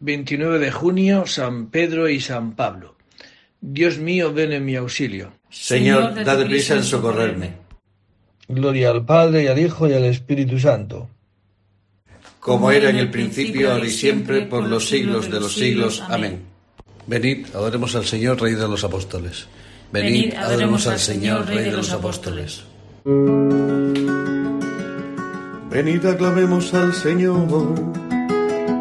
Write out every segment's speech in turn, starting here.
29 de junio, San Pedro y San Pablo. Dios mío, ven en mi auxilio. Señor, dad prisa en socorrerme. Gloria al Padre y al Hijo y al Espíritu Santo. Como era en el principio, ahora y siempre, por los siglos de los siglos. Amén. Venid, adoremos al Señor, Rey de los Apóstoles. Venid, adoremos al Señor, Rey de los Apóstoles. Venid, aclamemos al Señor.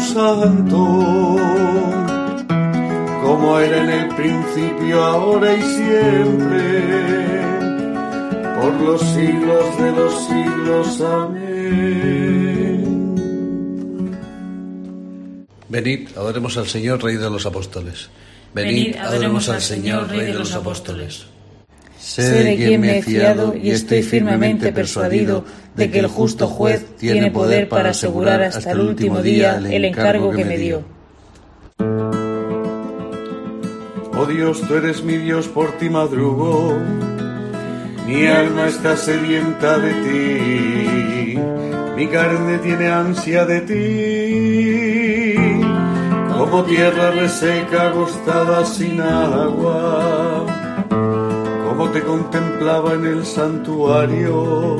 Santo, como era en el principio, ahora y siempre por los siglos de los siglos. Amén. Venid, adoremos al Señor, Rey de los Apóstoles. Venid, adoremos al Señor, Rey de los Apóstoles. Sé de quien me he fiado y estoy firmemente persuadido de que el justo juez tiene poder para asegurar hasta el último día el encargo que me dio. Oh Dios, tú eres mi Dios, por ti madrugo. Mi alma está sedienta de ti, mi carne tiene ansia de ti, como tierra reseca agostada sin agua, te contemplaba en el santuario,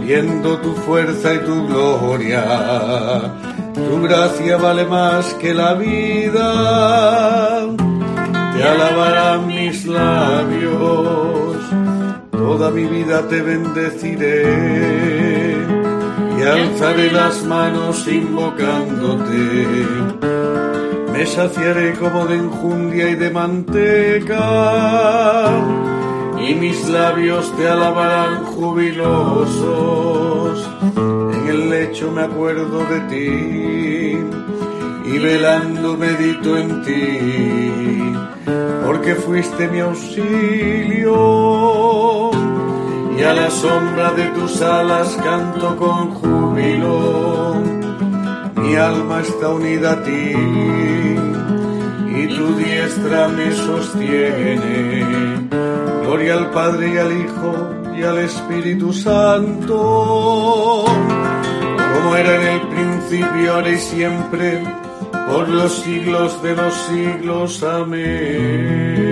viendo tu fuerza y tu gloria. Tu gracia vale más que la vida, te alabarán mis labios toda mi vida te bendeciré y alzaré las manos invocándote. Me saciaré como de enjundia y de manteca, y mis labios te alabarán jubilosos. En el lecho me acuerdo de ti, y velando medito en ti, porque fuiste mi auxilio y a la sombra de tus alas canto con júbilo. Mi alma está unida a ti y tu diestra me sostiene. Gloria al Padre y al Hijo y al Espíritu Santo, como era en el principio, ahora y siempre, por los siglos de los siglos. Amén.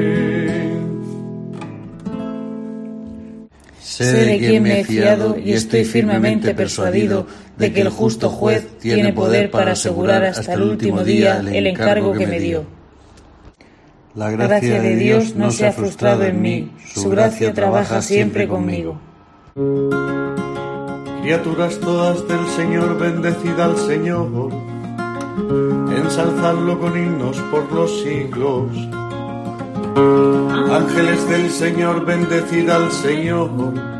Sé de quien me he fiado y estoy firmemente persuadido de que el justo juez tiene poder para asegurar hasta el último día el encargo que me dio. La gracia de Dios no se ha frustrado en mí, su gracia trabaja siempre conmigo. Criaturas todas del Señor, bendecida al Señor, ensalzadlo con himnos por los siglos. Ángeles del Señor, bendecid al Señor.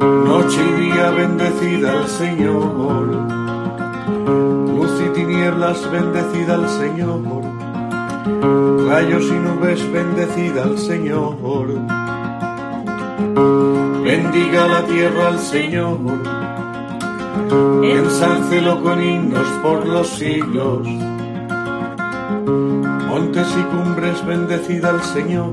Noche y día, bendecid al Señor. Luz y tinieblas, bendecid al Señor. Rayos y nubes, bendecid al Señor. Bendiga la tierra al Señor. Ensálcelo con himnos por los siglos. Montes y cumbres, bendecid al Señor.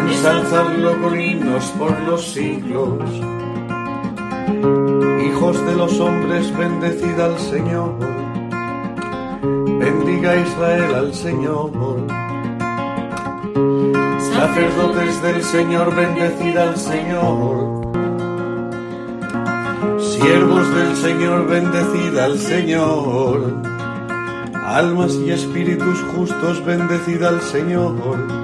Ensalzadlo con himnos por los siglos. Hijos de los hombres, bendecid al Señor. Bendiga Israel al Señor. Sacerdotes del Señor, bendecid al Señor. Siervos del Señor, bendecid al Señor. Almas y espíritus justos, bendecid al Señor.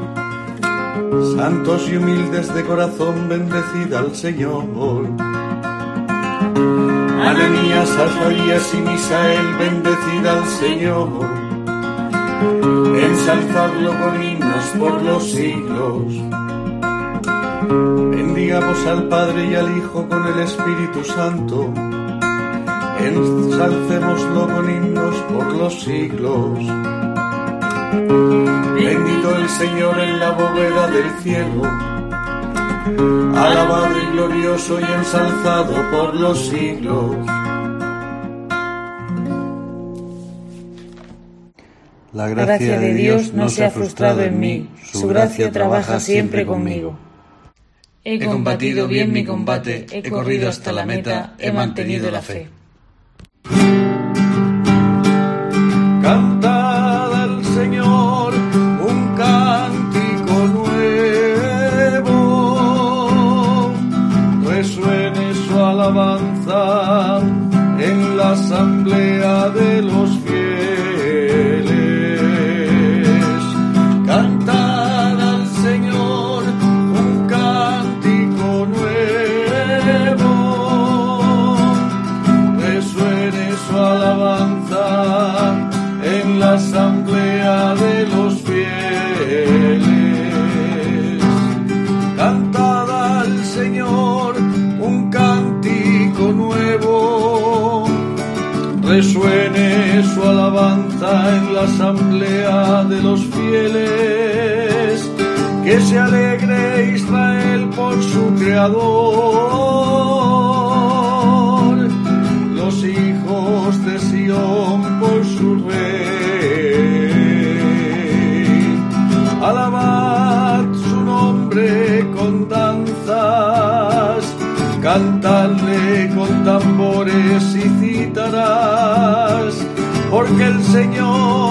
Santos y humildes de corazón, bendecid al Señor. Ananías, Azarías y Misael, bendecid al Señor. Ensalzadlo con himnos por los siglos. Bendigamos al Padre y al Hijo con el Espíritu Santo. Ensalcémoslo con himnos por los siglos. Bendito el Señor en la bóveda del cielo. Alabado y glorioso y ensalzado por los siglos. La gracia de Dios no se ha frustrado en mí, su gracia trabaja siempre conmigo. He combatido bien mi combate, he corrido hasta la meta, he mantenido la fe. Cantad porque el Señor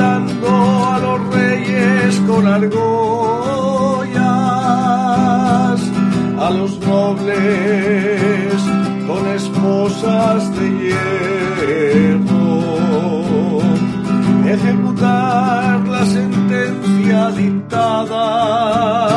a los reyes con argollas, a los nobles con esposas de hierro, ejecutar la sentencia dictada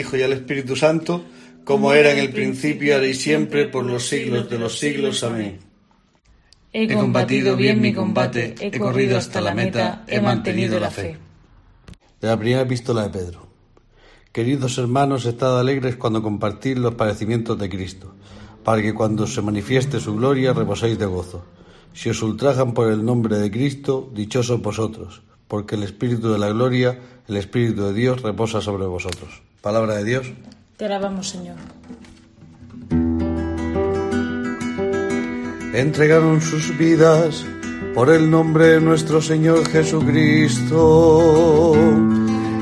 Hijo y al Espíritu Santo como era en el principio, ahora y siempre, por los siglos de los siglos. Amén. He combatido bien mi combate, he corrido hasta la meta, he mantenido la fe. De la primera epístola de Pedro. Queridos hermanos, estad alegres cuando compartís los padecimientos de Cristo, para que cuando se manifieste su gloria reposéis de gozo. Si os ultrajan por el nombre de Cristo, dichosos vosotros, porque el Espíritu de la gloria, el Espíritu de Dios, reposa sobre vosotros. Palabra de Dios. Te alabamos, Señor. Entregaron sus vidas por el nombre de nuestro Señor Jesucristo.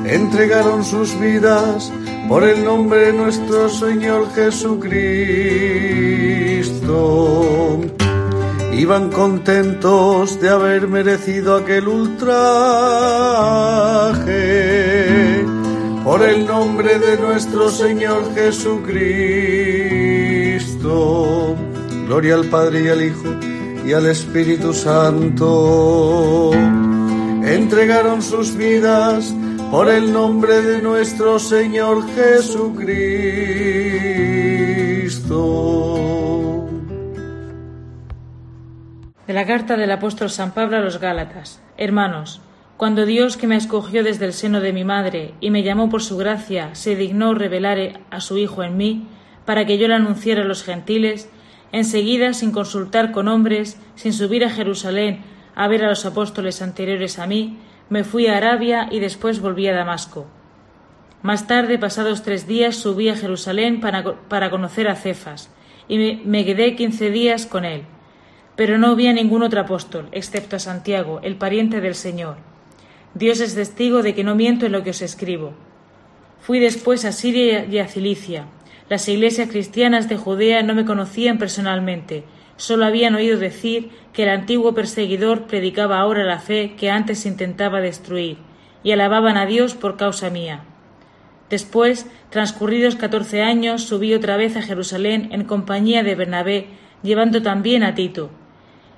Entregaron sus vidas por el nombre de nuestro Señor Jesucristo. Iban contentos de haber merecido aquel ultraje por el nombre de nuestro Señor Jesucristo. Gloria al Padre y al Hijo y al Espíritu Santo. Entregaron sus vidas por el nombre de nuestro Señor Jesucristo. De la carta del apóstol San Pablo a los Gálatas. Hermanos, cuando Dios, que me escogió desde el seno de mi madre y me llamó por su gracia, se dignó revelar a su Hijo en mí, para que yo le anunciara a los gentiles, enseguida, sin consultar con hombres, sin subir a Jerusalén a ver a los apóstoles anteriores a mí, me fui a Arabia y después volví a Damasco. Más tarde, pasados tres días, subí a Jerusalén para, conocer a Cefas, y me, me quedé quince días con él. Pero no vi a ningún otro apóstol, excepto a Santiago, el pariente del Señor. Dios es testigo de que no miento en lo que os escribo. Fui después a Siria y a Cilicia. Las iglesias cristianas de Judea no me conocían personalmente, solo habían oído decir que el antiguo perseguidor predicaba ahora la fe que antes intentaba destruir, y alababan a Dios por causa mía. Después, transcurridos catorce años, subí otra vez a Jerusalén en compañía de Bernabé, llevando también a Tito.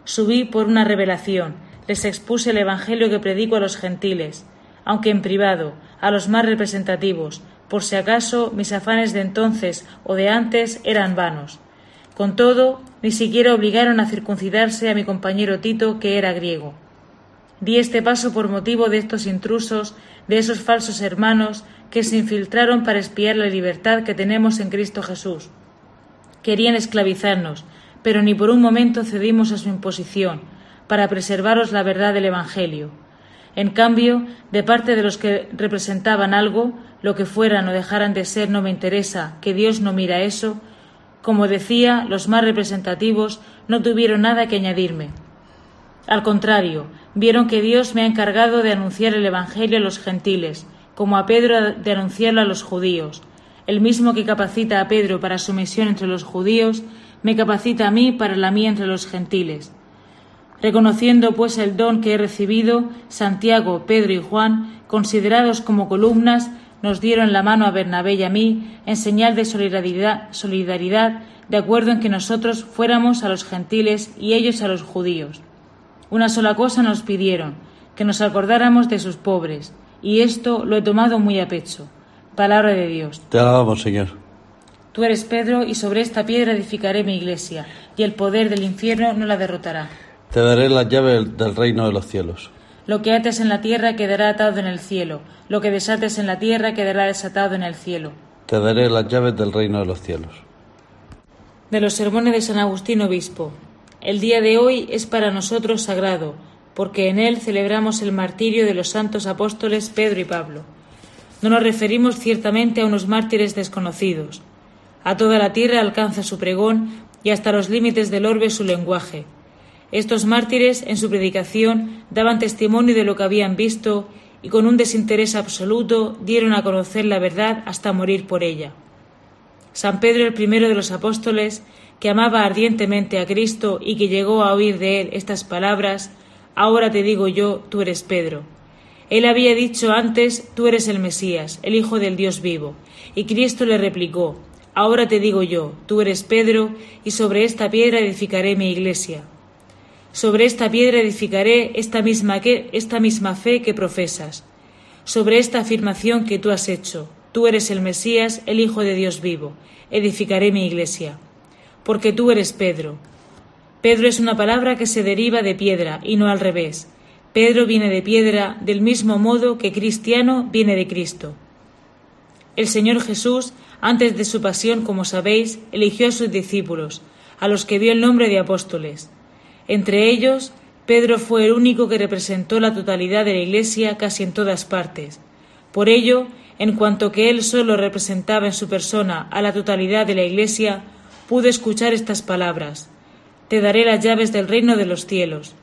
Subí por una revelación, les expuse el Evangelio que predico a los gentiles, aunque en privado, a los más representativos, por si acaso mis afanes de entonces o de antes eran vanos. Con todo, ni siquiera obligaron a circuncidarse a mi compañero Tito, que era griego. Di este paso por motivo de estos intrusos, de esos falsos hermanos que se infiltraron para espiar la libertad que tenemos en Cristo Jesús. Querían esclavizarnos, pero ni por un momento cedimos a su imposición, para preservaros la verdad del Evangelio. En cambio, de parte de los que representaban algo, lo que fueran o dejaran de ser no me interesa, que Dios no mira eso, como decía, los más representativos no tuvieron nada que añadirme. Al contrario, vieron que Dios me ha encargado de anunciar el Evangelio a los gentiles, como a Pedro de anunciarlo a los judíos. El mismo que capacita a Pedro para su misión entre los judíos, me capacita a mí para la mía entre los gentiles. Reconociendo pues el don que he recibido, Santiago, Pedro y Juan, considerados como columnas, nos dieron la mano a Bernabé y a mí en señal de solidaridad, solidaridad, de acuerdo en que nosotros fuéramos a los gentiles y ellos a los judíos. Una sola cosa nos pidieron, que nos acordáramos de sus pobres, y esto lo he tomado muy a pecho. Palabra de Dios. Te alabamos, Señor. Tú eres Pedro, y sobre esta piedra edificaré mi iglesia, y el poder del infierno no la derrotará. Te daré las llaves del reino de los cielos. Lo que ates en la tierra quedará atado en el cielo, lo que desates en la tierra quedará desatado en el cielo. Te daré las llaves del reino de los cielos. De los sermones de San Agustín Obispo. El día de hoy es para nosotros sagrado, porque en él celebramos el martirio de los santos apóstoles Pedro y Pablo. No nos referimos ciertamente a unos mártires desconocidos. A toda la tierra alcanza su pregón y hasta los límites del orbe su lenguaje. Estos mártires, en su predicación, daban testimonio de lo que habían visto y con un desinterés absoluto dieron a conocer la verdad hasta morir por ella. San Pedro, el primero de los apóstoles, que amaba ardientemente a Cristo y que llegó a oír de él estas palabras, Ahora te digo yo, tú eres Pedro él había dicho antes, tú eres el Mesías, el Hijo del Dios vivo. Y Cristo le replicó, ahora te digo yo, tú eres Pedro, y sobre esta piedra edificaré mi iglesia. Sobre esta piedra edificaré esta misma, esta misma fe que profesas. Sobre esta afirmación que tú has hecho, tú eres el Mesías, el Hijo de Dios vivo, edificaré mi iglesia. Porque tú eres Pedro. Pedro es una palabra que se deriva de piedra y no al revés Pedro viene de piedra del mismo modo que cristiano viene de Cristo. El Señor Jesús, antes de su pasión, como sabéis, eligió a sus discípulos, a los que dio el nombre de apóstoles. Entre ellos, Pedro fue el único que representó la totalidad de la Iglesia casi en todas partes. Por ello, en cuanto que él solo representaba en su persona a la totalidad de la Iglesia, pudo escuchar estas palabras Te daré las llaves del reino de los cielos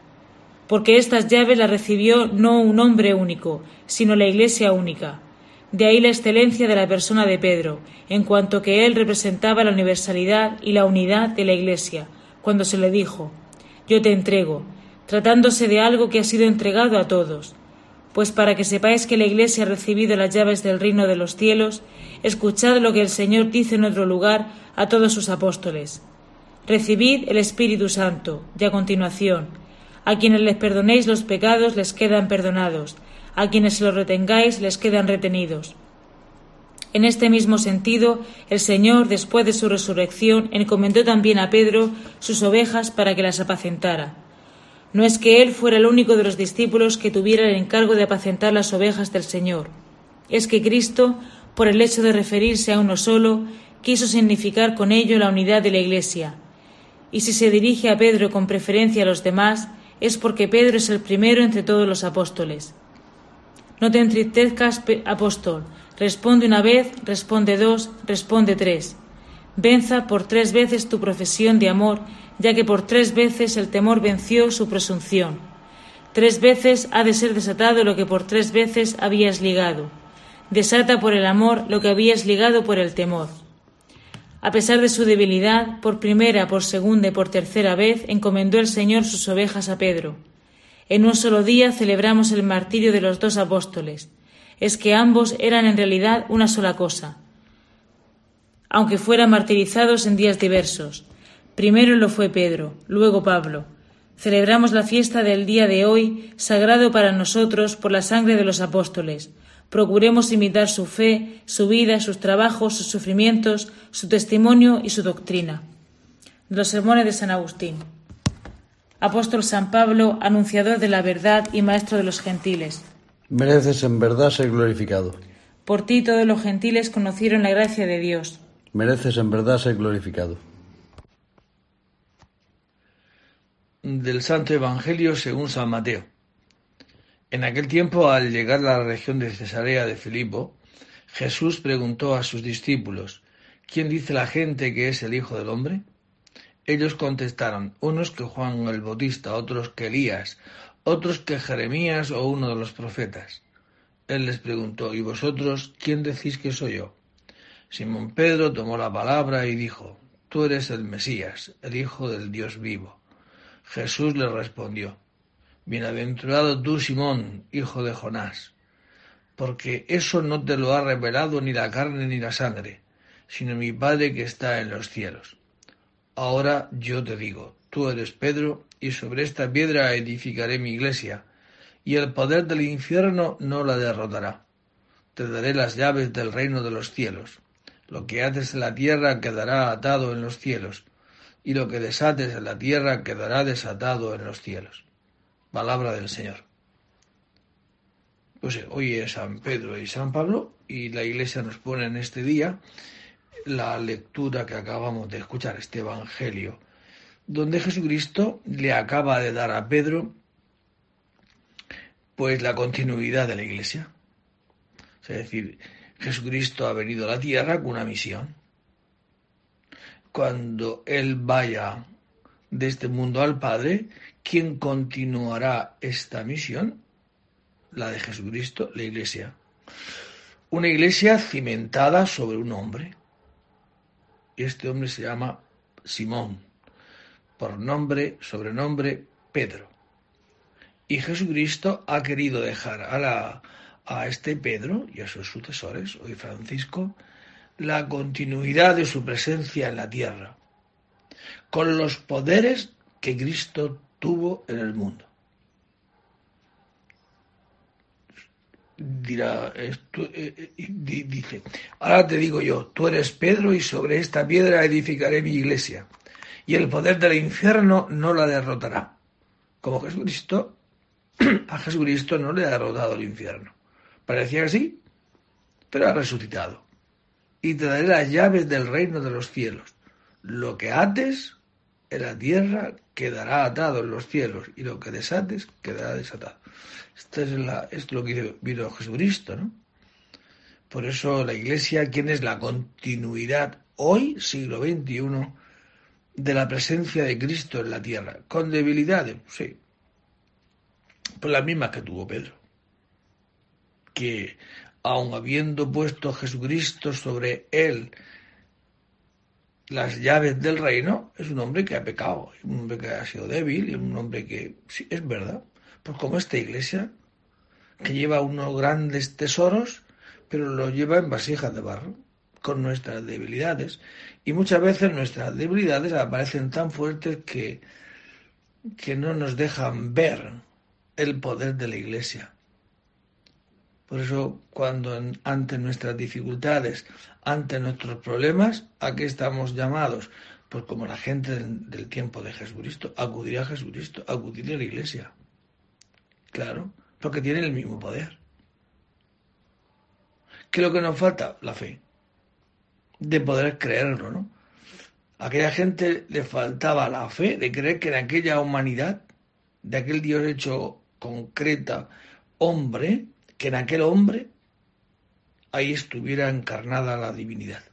porque estas llaves las recibió no un hombre único, sino la Iglesia única. De ahí la excelencia de la persona de Pedro, en cuanto que él representaba la universalidad y la unidad de la Iglesia, cuando se le dijo, Yo te entrego, tratándose de algo que ha sido entregado a todos. Pues para que sepáis que la Iglesia ha recibido las llaves del reino de los cielos, escuchad lo que el Señor dice en otro lugar a todos sus apóstoles. Recibid el Espíritu Santo, y a continuación, a quienes les perdonéis los pecados les quedan perdonados, a quienes se los retengáis les quedan retenidos. En este mismo sentido, el Señor, después de su resurrección, encomendó también a Pedro sus ovejas para que las apacentara. No es que él fuera el único de los discípulos que tuviera el encargo de apacentar las ovejas del Señor. Es que Cristo, por el hecho de referirse a uno solo, quiso significar con ello la unidad de la Iglesia. Y si se dirige a Pedro con preferencia a los demás, es porque Pedro es el primero entre todos los apóstoles. No te entristezcas, apóstol. Responde una vez, responde dos, responde tres. Venza por tres veces tu profesión de amor, ya que por tres veces el temor venció su presunción. Tres veces ha de ser desatado lo que por tres veces habías ligado. Desata por el amor lo que habías ligado por el temor. A pesar de su debilidad, por primera, por segunda y por tercera vez encomendó el Señor sus ovejas a Pedro. En un solo día celebramos el martirio de los dos apóstoles. Es que ambos eran en realidad una sola cosa, aunque fueran martirizados en días diversos. Primero lo fue Pedro, luego Pablo. Celebramos la fiesta del día de hoy, sagrado para nosotros por la sangre de los apóstoles, Procuremos imitar su fe, su vida, sus trabajos, sus sufrimientos, su testimonio y su doctrina. los sermones de San Agustín. Apóstol San Pablo, anunciador de la verdad y maestro de los gentiles. Mereces en verdad ser glorificado. Por ti todos los gentiles conocieron la gracia de Dios. Mereces en verdad ser glorificado. Del Santo Evangelio según San Mateo. En aquel tiempo, al llegar a la región de Cesarea de Filipo, Jesús preguntó a sus discípulos, ¿quién dice la gente que es el Hijo del Hombre? Ellos contestaron, unos que Juan el Bautista, otros que Elías, otros que Jeremías o uno de los profetas. Él les preguntó, ¿y vosotros quién decís que soy yo? Simón Pedro tomó la palabra y dijo, Tú eres el Mesías, el Hijo del Dios vivo. Jesús le respondió, Bienaventurado tú, Simón, hijo de Jonás, porque eso no te lo ha revelado ni la carne ni la sangre, sino mi Padre que está en los cielos. Ahora yo te digo, tú eres Pedro, y sobre esta piedra edificaré mi iglesia, y el poder del infierno no la derrotará. te daré las llaves del reino de los cielos. Lo que haces en la tierra quedará atado en los cielos, y lo que desates en la tierra quedará desatado en los cielos. Palabra del Señor. Pues hoy es San Pedro y San Pablo, y la Iglesia nos pone en este día la lectura que acabamos de escuchar, este Evangelio, donde Jesucristo le acaba de dar a Pedro pues la continuidad de la Iglesia. Es decir, Jesucristo ha venido a la tierra con una misión. Cuando Él vaya de este mundo al Padre, ¿quién continuará esta misión? La de Jesucristo, la Iglesia. Una iglesia cimentada sobre un hombre. Y este hombre se llama Simón, por nombre, sobrenombre Pedro. Y Jesucristo ha querido dejar a la, a este Pedro y a sus sucesores, hoy Francisco, la continuidad de su presencia en la tierra, con los poderes que Cristo tuvo en el mundo. Dirá, eh, eh, dice, ahora te digo yo, tú eres Pedro y sobre esta piedra edificaré mi iglesia, y el poder del infierno no la derrotará. Como Jesucristo, a Jesucristo no le ha derrotado el infierno. Parecía que sí, pero ha resucitado. Y te daré las llaves del reino de los cielos. Lo que ates en la tierra quedará atado en los cielos y lo que desates quedará desatado. Esto es, la, es lo que vino Jesucristo, ¿no? Por eso la Iglesia, ¿quién es la continuidad hoy, siglo XXI, de la presencia de Cristo en la tierra? ¿Con debilidades? Sí. Pues las mismas que tuvo Pedro que, aun habiendo puesto Jesucristo sobre él las llaves del reino, es un hombre que ha pecado, un hombre que ha sido débil, y un hombre que, sí, es verdad, pues como esta iglesia, que lleva unos grandes tesoros, pero los lleva en vasijas de barro, con nuestras debilidades. Y muchas veces nuestras debilidades aparecen tan fuertes que, que no nos dejan ver el poder de la iglesia. Por eso, cuando ante nuestras dificultades, ante nuestros problemas, ¿a qué estamos llamados? Pues como la gente del, tiempo de Jesucristo, acudir a Jesucristo, acudir a la iglesia. Claro, porque tienen el mismo poder. ¿Qué es lo que nos falta? La fe. De poder creerlo, ¿no? A aquella gente le faltaba la fe de creer que en aquella humanidad, de aquel Dios hecho concreta, hombre, que en aquel hombre ahí estuviera encarnada la divinidad.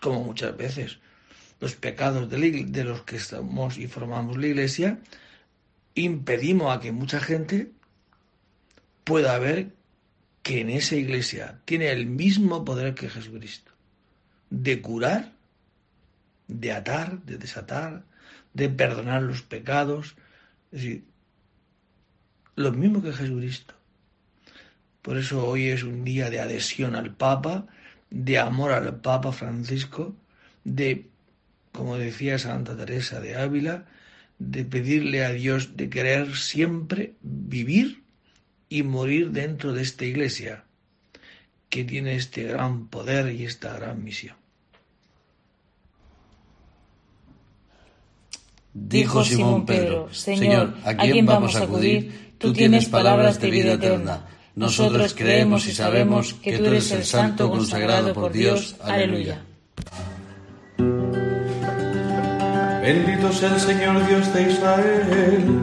Como muchas veces los pecados de, los que estamos y formamos la iglesia impedimos a que mucha gente pueda ver que en esa iglesia tiene el mismo poder que Jesucristo, de curar, de atar, de desatar, de perdonar los pecados, es decir, lo mismo que Jesucristo. Por eso hoy es un día de adhesión al Papa, de amor al Papa Francisco, de, como decía Santa Teresa de Ávila, de pedirle a Dios de querer siempre vivir y morir dentro de esta iglesia, que tiene este gran poder y esta gran misión. Dijo Simón Pedro, Señor, ¿a quién vamos a acudir? Tú tienes palabras de vida eterna nosotros creemos y sabemos que tú eres el Santo consagrado por Dios. Aleluya. Bendito sea el Señor Dios de Israel,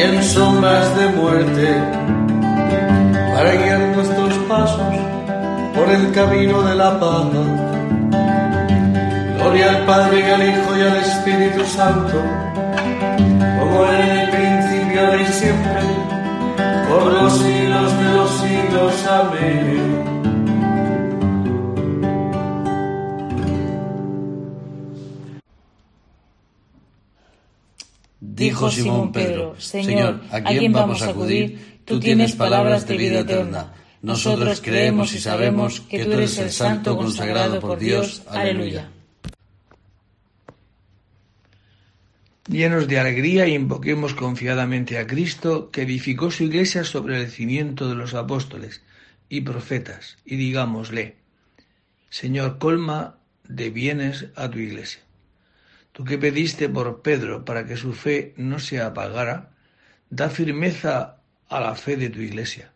en sombras de muerte, para guiar nuestros pasos por el camino de la paz. Gloria al Padre y al Hijo y al Espíritu Santo, como en el principio y siempre, por los siglos de los siglos. Amén. Dijo Simón Pedro, Señor, ¿a quién vamos a acudir? Tú tienes palabras de vida eterna. Nosotros creemos y sabemos que tú eres el santo consagrado por Dios. Aleluya. Llenos de alegría, invoquemos confiadamente a Cristo, que edificó su iglesia sobre el cimiento de los apóstoles y profetas, y digámosle, Señor, colma de bienes a tu iglesia Tú que pediste por Pedro para que su fe no se apagara, da firmeza a la fe de tu iglesia.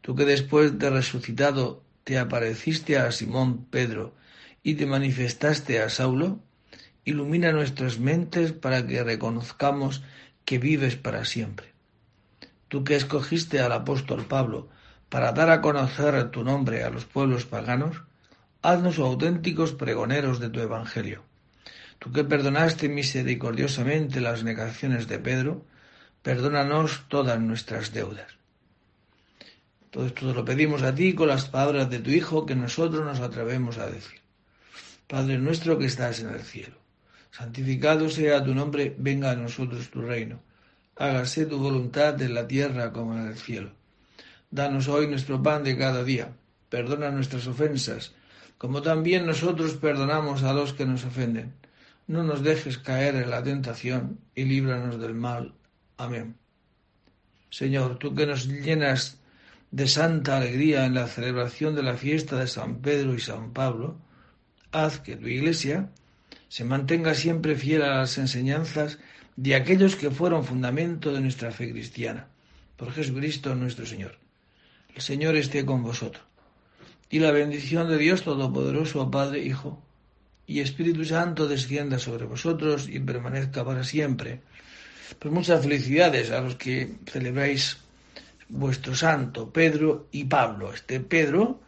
Tú que después de resucitado te apareciste a Simón Pedro y te manifestaste a Saulo, ilumina nuestras mentes para que reconozcamos que vives para siempre. Tú que escogiste al apóstol Pablo para dar a conocer tu nombre a los pueblos paganos, haznos auténticos pregoneros de tu Evangelio. Tú que perdonaste misericordiosamente las negaciones de Pedro, perdónanos todas nuestras deudas. Todo esto lo pedimos a ti con las palabras de tu Hijo que nosotros nos atrevemos a decir. Padre nuestro que estás en el cielo, santificado sea tu nombre, venga a nosotros tu reino. Hágase tu voluntad en la tierra como en el cielo. Danos hoy nuestro pan de cada día. Perdona nuestras ofensas, como también nosotros perdonamos a los que nos ofenden no nos dejes caer en la tentación y líbranos del mal. Amén. Señor, tú que nos llenas de santa alegría en la celebración de la fiesta de San Pedro y San Pablo, haz que tu Iglesia se mantenga siempre fiel a las enseñanzas de aquellos que fueron fundamento de nuestra fe cristiana. Por Jesucristo nuestro Señor. El Señor esté con vosotros. Y la bendición de Dios Todopoderoso, Padre, Hijo y Espíritu Santo descienda sobre vosotros y permanezca para siempre. Pues muchas felicidades a los que celebráis vuestro santo, Pedro y Pablo. Este Pedro,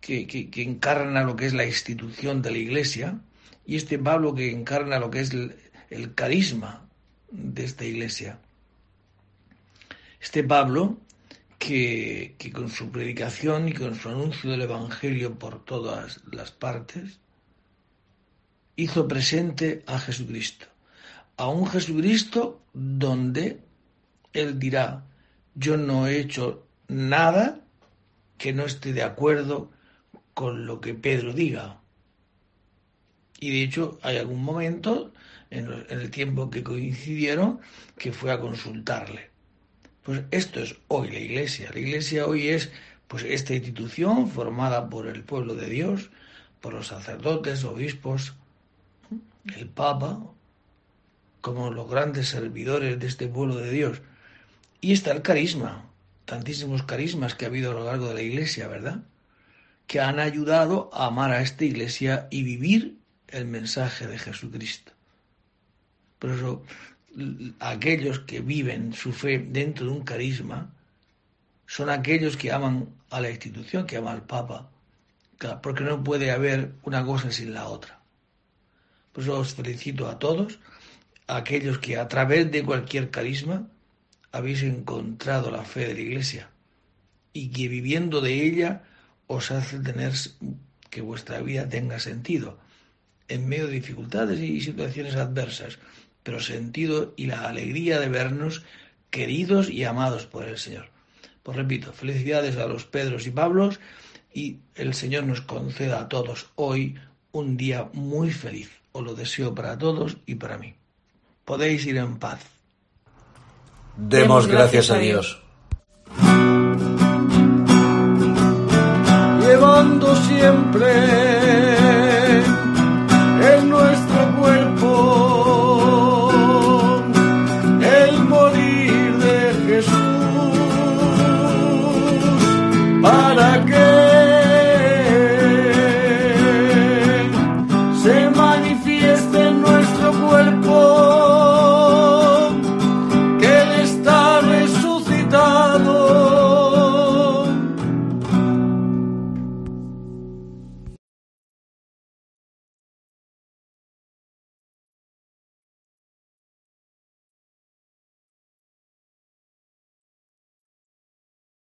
que, que, encarna lo que es la institución de la Iglesia, y este Pablo que encarna lo que es el, el carisma de esta Iglesia. Este Pablo que, que, con su predicación y con su anuncio del Evangelio por todas las partes, hizo presente a Jesucristo, a un Jesucristo donde Él dirá, yo no he hecho nada que no esté de acuerdo con lo que Pedro diga. Y de hecho hay algún momento en, el tiempo que coincidieron que fue a consultarle. Pues esto es hoy la iglesia. La iglesia hoy es pues esta institución formada por el pueblo de Dios, por los sacerdotes, obispos, el Papa, como los grandes servidores de este pueblo de Dios. Y está el carisma, tantísimos carismas que ha habido a lo largo de la Iglesia, ¿verdad? Que han ayudado a amar a esta Iglesia y vivir el mensaje de Jesucristo. Por eso, aquellos que viven su fe dentro de un carisma son aquellos que aman a la institución, que aman al Papa, porque no puede haber una cosa sin la otra. Pues os felicito a todos, a aquellos que a través de cualquier carisma habéis encontrado la fe de la Iglesia y que viviendo de ella os hace tener que vuestra vida tenga sentido en medio de dificultades y situaciones adversas, pero sentido y la alegría de vernos queridos y amados por el Señor. Pues repito, felicidades a los Pedros y Pablos y el Señor nos conceda a todos hoy un día muy feliz. Os lo deseo para todos y para mí. Podéis ir en paz. Demos gracias a Dios. Llevando siempre